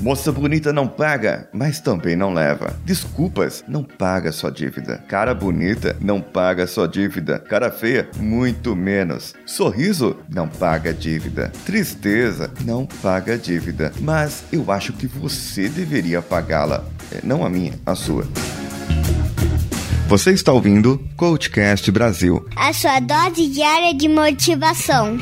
Moça bonita não paga, mas também não leva. Desculpas, não paga sua dívida. Cara bonita não paga sua dívida. Cara feia, muito menos. Sorriso não paga dívida. Tristeza não paga dívida. Mas eu acho que você deveria pagá-la. É, não a minha, a sua. Você está ouvindo Coachcast Brasil. A sua dose diária de motivação.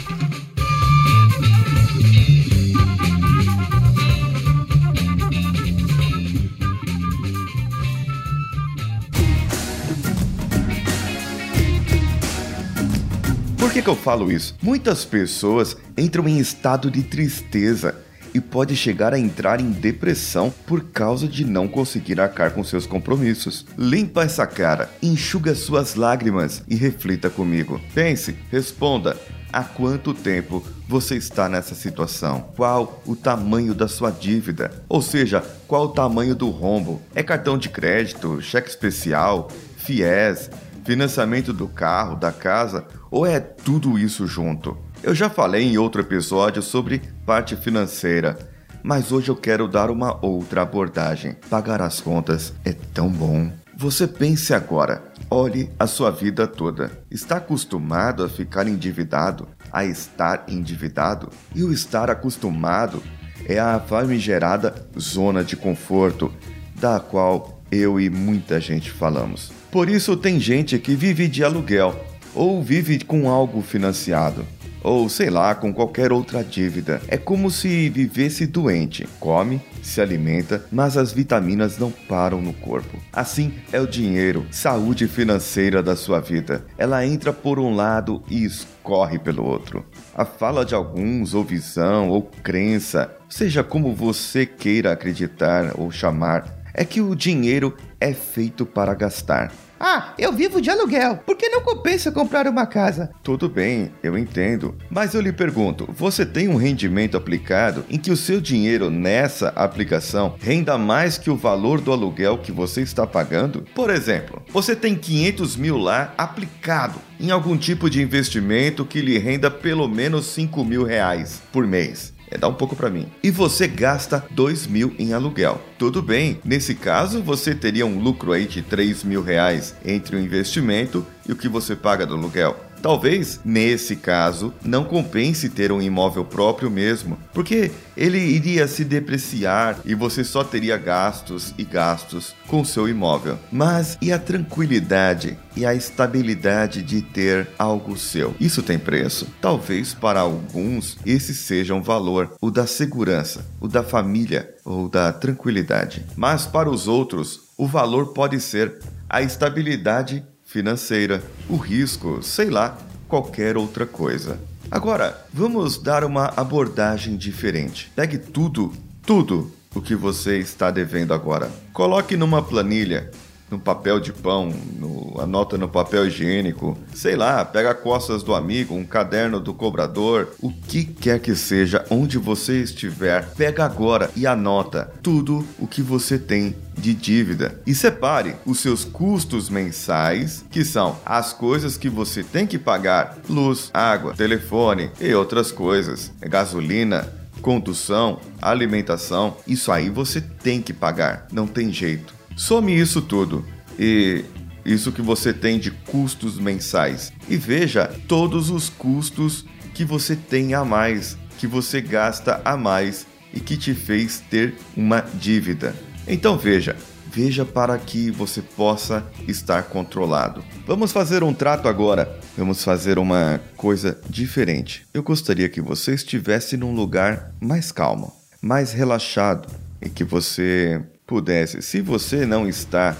Por que, que eu falo isso? Muitas pessoas entram em estado de tristeza e pode chegar a entrar em depressão por causa de não conseguir arcar com seus compromissos. Limpa essa cara, enxuga suas lágrimas e reflita comigo. Pense, responda. Há quanto tempo você está nessa situação? Qual o tamanho da sua dívida? Ou seja, qual o tamanho do rombo? É cartão de crédito, cheque especial, FIES, financiamento do carro, da casa ou é tudo isso junto? Eu já falei em outro episódio sobre parte financeira, mas hoje eu quero dar uma outra abordagem. Pagar as contas é tão bom. Você pense agora, olhe a sua vida toda. Está acostumado a ficar endividado, a estar endividado? E o estar acostumado é a famigerada zona de conforto, da qual eu e muita gente falamos. Por isso tem gente que vive de aluguel ou vive com algo financiado ou sei lá, com qualquer outra dívida. É como se vivesse doente. Come, se alimenta, mas as vitaminas não param no corpo. Assim é o dinheiro, saúde financeira da sua vida. Ela entra por um lado e escorre pelo outro. A fala de alguns, ou visão, ou crença, seja como você queira acreditar ou chamar, é que o dinheiro é feito para gastar. Ah, eu vivo de aluguel. Por que não compensa comprar uma casa? Tudo bem, eu entendo. Mas eu lhe pergunto: você tem um rendimento aplicado em que o seu dinheiro nessa aplicação renda mais que o valor do aluguel que você está pagando? Por exemplo, você tem 500 mil lá aplicado em algum tipo de investimento que lhe renda pelo menos 5 mil reais por mês. É, dá um pouco para mim. E você gasta 2 mil em aluguel. Tudo bem, nesse caso você teria um lucro aí de 3 mil reais entre o investimento e o que você paga do aluguel. Talvez, nesse caso, não compense ter um imóvel próprio mesmo, porque ele iria se depreciar e você só teria gastos e gastos com seu imóvel. Mas e a tranquilidade e a estabilidade de ter algo seu? Isso tem preço? Talvez para alguns esse seja um valor, o da segurança, o da família ou da tranquilidade. Mas para os outros, o valor pode ser a estabilidade financeira, o risco, sei lá, qualquer outra coisa. Agora, vamos dar uma abordagem diferente. Pegue tudo, tudo o que você está devendo agora. Coloque numa planilha no papel de pão, no, anota no papel higiênico, sei lá, pega costas do amigo, um caderno do cobrador, o que quer que seja, onde você estiver, pega agora e anota tudo o que você tem de dívida. E separe os seus custos mensais, que são as coisas que você tem que pagar: luz, água, telefone e outras coisas, gasolina, condução, alimentação, isso aí você tem que pagar, não tem jeito. Some isso tudo e isso que você tem de custos mensais e veja todos os custos que você tem a mais, que você gasta a mais e que te fez ter uma dívida. Então veja, veja para que você possa estar controlado. Vamos fazer um trato agora. Vamos fazer uma coisa diferente. Eu gostaria que você estivesse num lugar mais calmo, mais relaxado e que você pudesse, se você não está,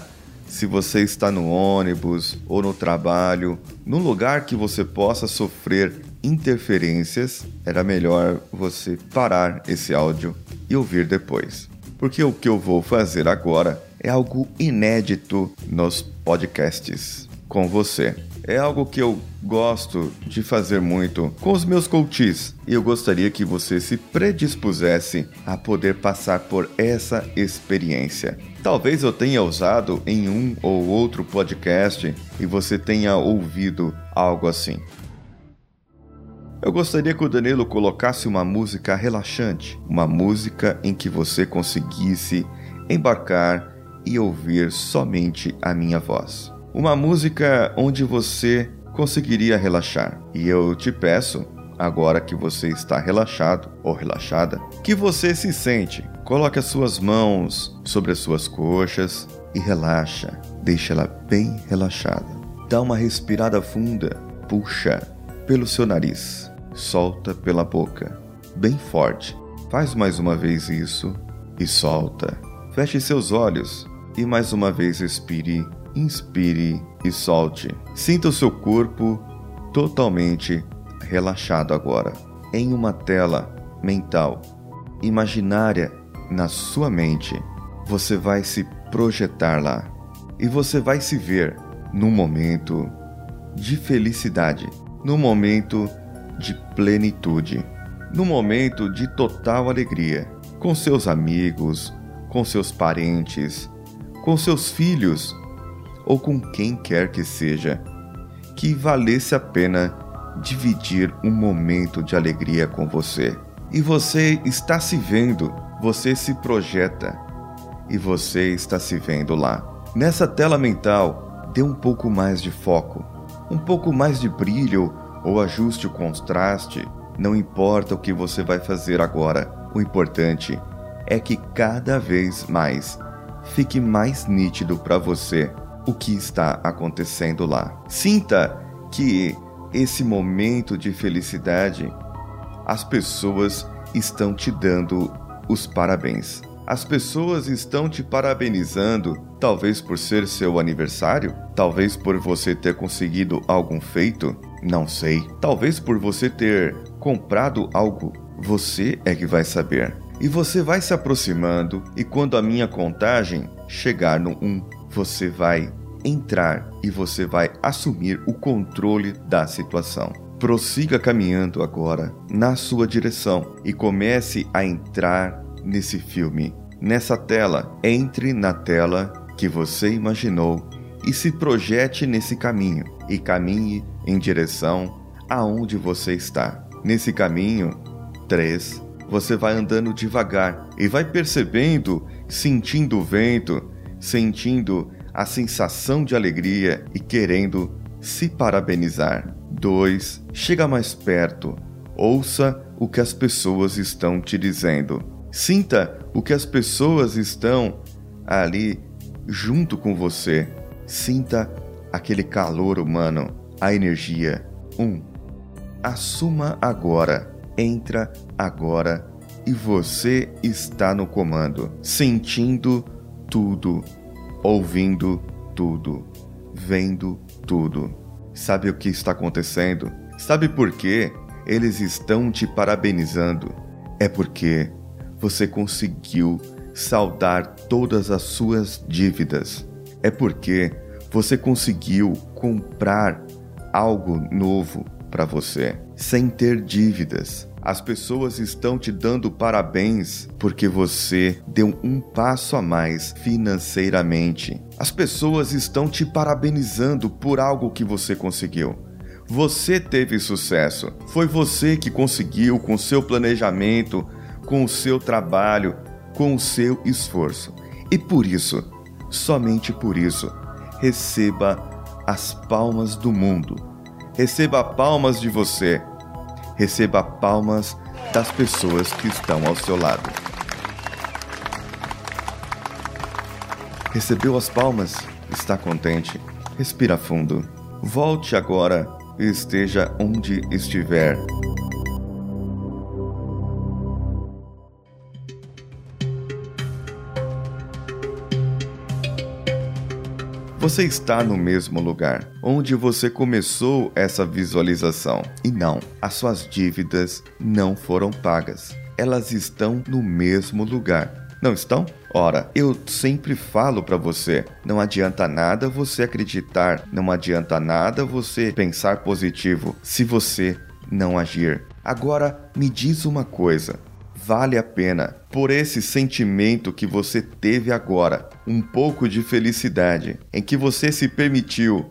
se você está no ônibus ou no trabalho, num lugar que você possa sofrer interferências, era melhor você parar esse áudio e ouvir depois. Porque o que eu vou fazer agora é algo inédito nos podcasts com você. É algo que eu gosto de fazer muito com os meus coaches e eu gostaria que você se predispusesse a poder passar por essa experiência. Talvez eu tenha usado em um ou outro podcast e você tenha ouvido algo assim. Eu gostaria que o Danilo colocasse uma música relaxante, uma música em que você conseguisse embarcar e ouvir somente a minha voz. Uma música onde você conseguiria relaxar. E eu te peço, agora que você está relaxado ou relaxada, que você se sente. Coloque as suas mãos sobre as suas coxas e relaxa. Deixa ela bem relaxada. Dá uma respirada funda. Puxa pelo seu nariz. Solta pela boca. Bem forte. Faz mais uma vez isso e solta. Feche seus olhos e mais uma vez expire, inspire e solte. Sinta o seu corpo totalmente relaxado agora, em uma tela mental, imaginária na sua mente. Você vai se projetar lá e você vai se ver num momento de felicidade, num momento de plenitude, num momento de total alegria, com seus amigos, com seus parentes, com seus filhos ou com quem quer que seja, que valesse a pena dividir um momento de alegria com você. E você está se vendo, você se projeta e você está se vendo lá. Nessa tela mental, dê um pouco mais de foco, um pouco mais de brilho ou ajuste o contraste. Não importa o que você vai fazer agora, o importante é que cada vez mais fique mais nítido para você o que está acontecendo lá. Sinta que esse momento de felicidade, as pessoas estão te dando os parabéns. As pessoas estão te parabenizando, talvez por ser seu aniversário, talvez por você ter conseguido algum feito, não sei, talvez por você ter comprado algo, você é que vai saber. E você vai se aproximando, e quando a minha contagem chegar no 1, você vai entrar e você vai assumir o controle da situação. Prossiga caminhando agora na sua direção e comece a entrar nesse filme. Nessa tela, entre na tela que você imaginou e se projete nesse caminho e caminhe em direção aonde você está. Nesse caminho, 3, você vai andando devagar e vai percebendo, sentindo o vento, sentindo a sensação de alegria e querendo se parabenizar. 2. Chega mais perto. Ouça o que as pessoas estão te dizendo. Sinta o que as pessoas estão ali junto com você. Sinta aquele calor humano, a energia. 1. Um, assuma agora. Entra agora e você está no comando, sentindo tudo ouvindo tudo, vendo tudo. Sabe o que está acontecendo? Sabe por que eles estão te parabenizando? É porque você conseguiu saldar todas as suas dívidas. É porque você conseguiu comprar algo novo para você sem ter dívidas. As pessoas estão te dando parabéns porque você deu um passo a mais financeiramente. As pessoas estão te parabenizando por algo que você conseguiu. Você teve sucesso. Foi você que conseguiu com seu planejamento, com o seu trabalho, com o seu esforço. E por isso, somente por isso, receba as palmas do mundo. Receba palmas de você receba palmas das pessoas que estão ao seu lado. Recebeu as palmas? Está contente? Respira fundo. Volte agora e esteja onde estiver. Você está no mesmo lugar onde você começou essa visualização. E não, as suas dívidas não foram pagas. Elas estão no mesmo lugar. Não estão? Ora, eu sempre falo para você, não adianta nada você acreditar, não adianta nada você pensar positivo se você não agir. Agora, me diz uma coisa, vale a pena por esse sentimento que você teve agora, um pouco de felicidade, em que você se permitiu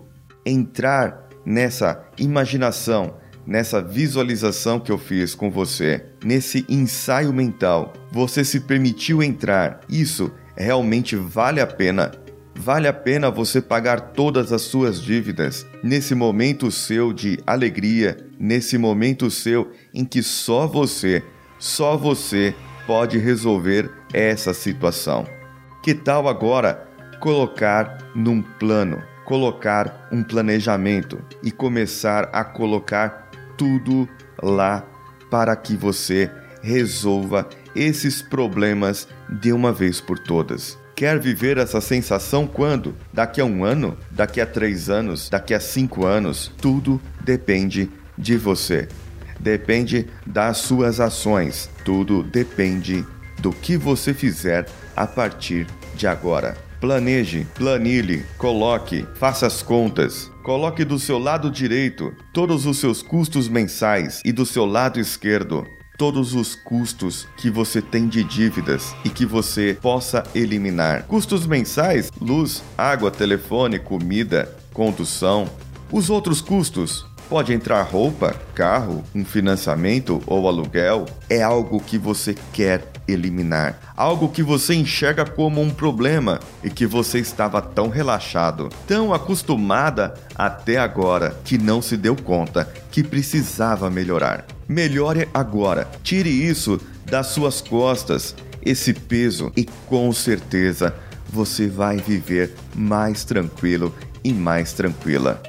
entrar nessa imaginação, nessa visualização que eu fiz com você, nesse ensaio mental, você se permitiu entrar. Isso realmente vale a pena. Vale a pena você pagar todas as suas dívidas nesse momento seu de alegria, nesse momento seu em que só você, só você pode resolver essa situação. Que tal agora colocar num plano, colocar um planejamento e começar a colocar tudo lá para que você resolva esses problemas de uma vez por todas. Quer viver essa sensação quando? Daqui a um ano? Daqui a três anos? Daqui a cinco anos? Tudo depende de você. Depende das suas ações. Tudo depende do que você fizer a partir de agora. Planeje, planilhe, coloque, faça as contas. Coloque do seu lado direito todos os seus custos mensais e do seu lado esquerdo todos os custos que você tem de dívidas e que você possa eliminar. Custos mensais: luz, água, telefone, comida, condução. Os outros custos Pode entrar roupa, carro, um financiamento ou aluguel. É algo que você quer eliminar. Algo que você enxerga como um problema e que você estava tão relaxado, tão acostumada até agora, que não se deu conta que precisava melhorar. Melhore agora. Tire isso das suas costas, esse peso, e com certeza você vai viver mais tranquilo e mais tranquila.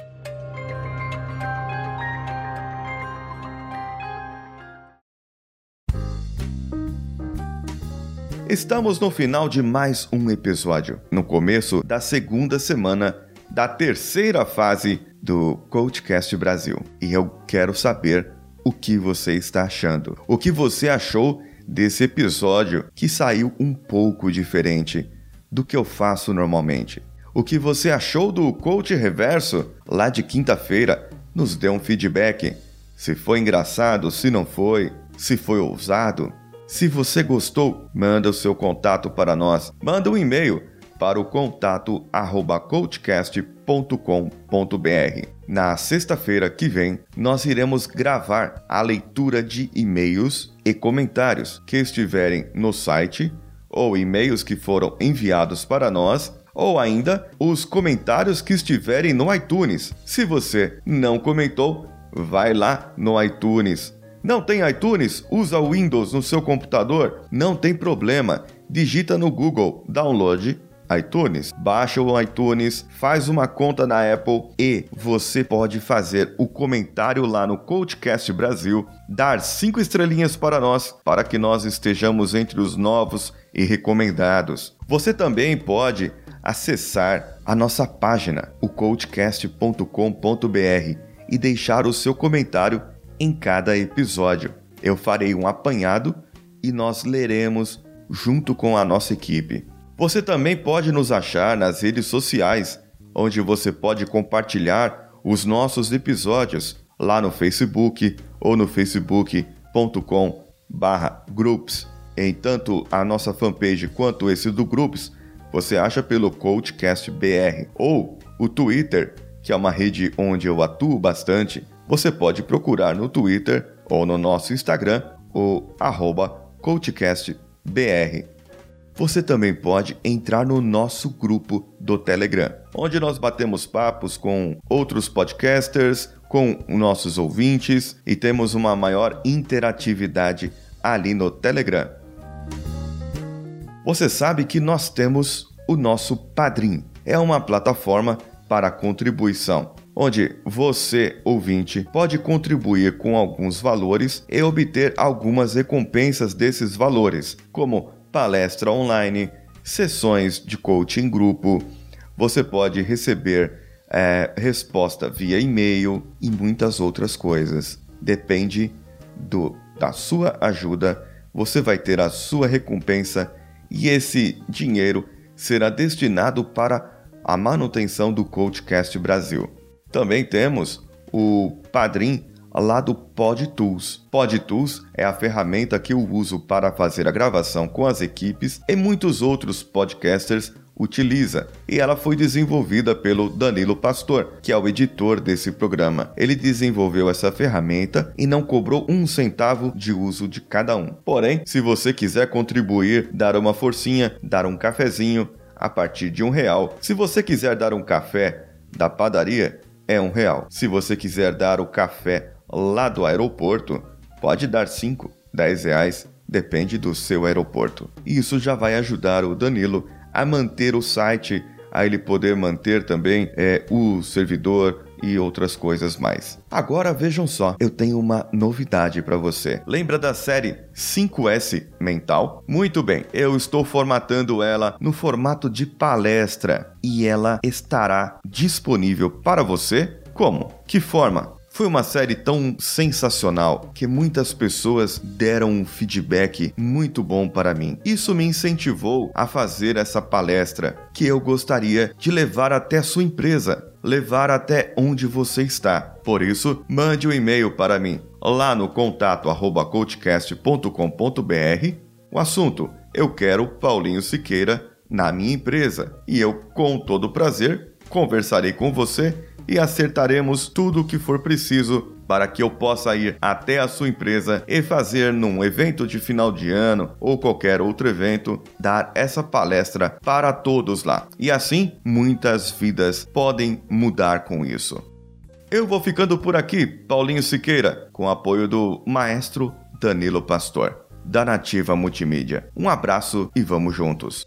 Estamos no final de mais um episódio, no começo da segunda semana da terceira fase do Coachcast Brasil. E eu quero saber o que você está achando. O que você achou desse episódio que saiu um pouco diferente do que eu faço normalmente. O que você achou do Coach Reverso lá de quinta-feira? Nos dê um feedback. Se foi engraçado, se não foi, se foi ousado, se você gostou, manda o seu contato para nós. Manda um e-mail para o contato coachcast.com.br. Na sexta-feira que vem, nós iremos gravar a leitura de e-mails e comentários que estiverem no site ou e-mails que foram enviados para nós ou ainda os comentários que estiverem no iTunes. Se você não comentou, vai lá no iTunes não tem iTunes? Usa o Windows no seu computador? Não tem problema. Digita no Google Download iTunes, baixa o iTunes, faz uma conta na Apple e você pode fazer o comentário lá no Coachcast Brasil, dar cinco estrelinhas para nós, para que nós estejamos entre os novos e recomendados. Você também pode acessar a nossa página, o coachcast.com.br e deixar o seu comentário em cada episódio. Eu farei um apanhado e nós leremos junto com a nossa equipe. Você também pode nos achar nas redes sociais, onde você pode compartilhar os nossos episódios lá no Facebook ou no facebook.com groups. Em tanto a nossa fanpage quanto esse do Groups, você acha pelo Coachcast BR ou o Twitter, que é uma rede onde eu atuo bastante, você pode procurar no Twitter ou no nosso Instagram o CoachCastBR. Você também pode entrar no nosso grupo do Telegram, onde nós batemos papos com outros podcasters, com nossos ouvintes e temos uma maior interatividade ali no Telegram. Você sabe que nós temos o nosso Padrim. É uma plataforma para contribuição onde você, ouvinte, pode contribuir com alguns valores e obter algumas recompensas desses valores, como palestra online, sessões de coaching grupo. Você pode receber é, resposta via e-mail e muitas outras coisas. Depende do, da sua ajuda, você vai ter a sua recompensa e esse dinheiro será destinado para a manutenção do Coachcast Brasil. Também temos o Padrim lá do PodTools. PodTools é a ferramenta que eu uso para fazer a gravação com as equipes e muitos outros podcasters utiliza, e ela foi desenvolvida pelo Danilo Pastor, que é o editor desse programa. Ele desenvolveu essa ferramenta e não cobrou um centavo de uso de cada um. Porém, se você quiser contribuir, dar uma forcinha, dar um cafezinho, a partir de um real. Se você quiser dar um café da padaria, é um real. Se você quiser dar o café lá do aeroporto, pode dar 5, 10 reais, depende do seu aeroporto. Isso já vai ajudar o Danilo a manter o site, a ele poder manter também é, o servidor, e outras coisas mais. Agora vejam só, eu tenho uma novidade para você. Lembra da série 5S Mental? Muito bem, eu estou formatando ela no formato de palestra e ela estará disponível para você. Como? Que forma? Foi uma série tão sensacional que muitas pessoas deram um feedback muito bom para mim. Isso me incentivou a fazer essa palestra que eu gostaria de levar até a sua empresa, levar até onde você está. Por isso, mande um e-mail para mim lá no contato coachcast.com.br. O assunto: eu quero Paulinho Siqueira na minha empresa e eu, com todo prazer, conversarei com você e acertaremos tudo o que for preciso para que eu possa ir até a sua empresa e fazer num evento de final de ano ou qualquer outro evento, dar essa palestra para todos lá. E assim, muitas vidas podem mudar com isso. Eu vou ficando por aqui, Paulinho Siqueira, com apoio do maestro Danilo Pastor, da Nativa Multimídia. Um abraço e vamos juntos.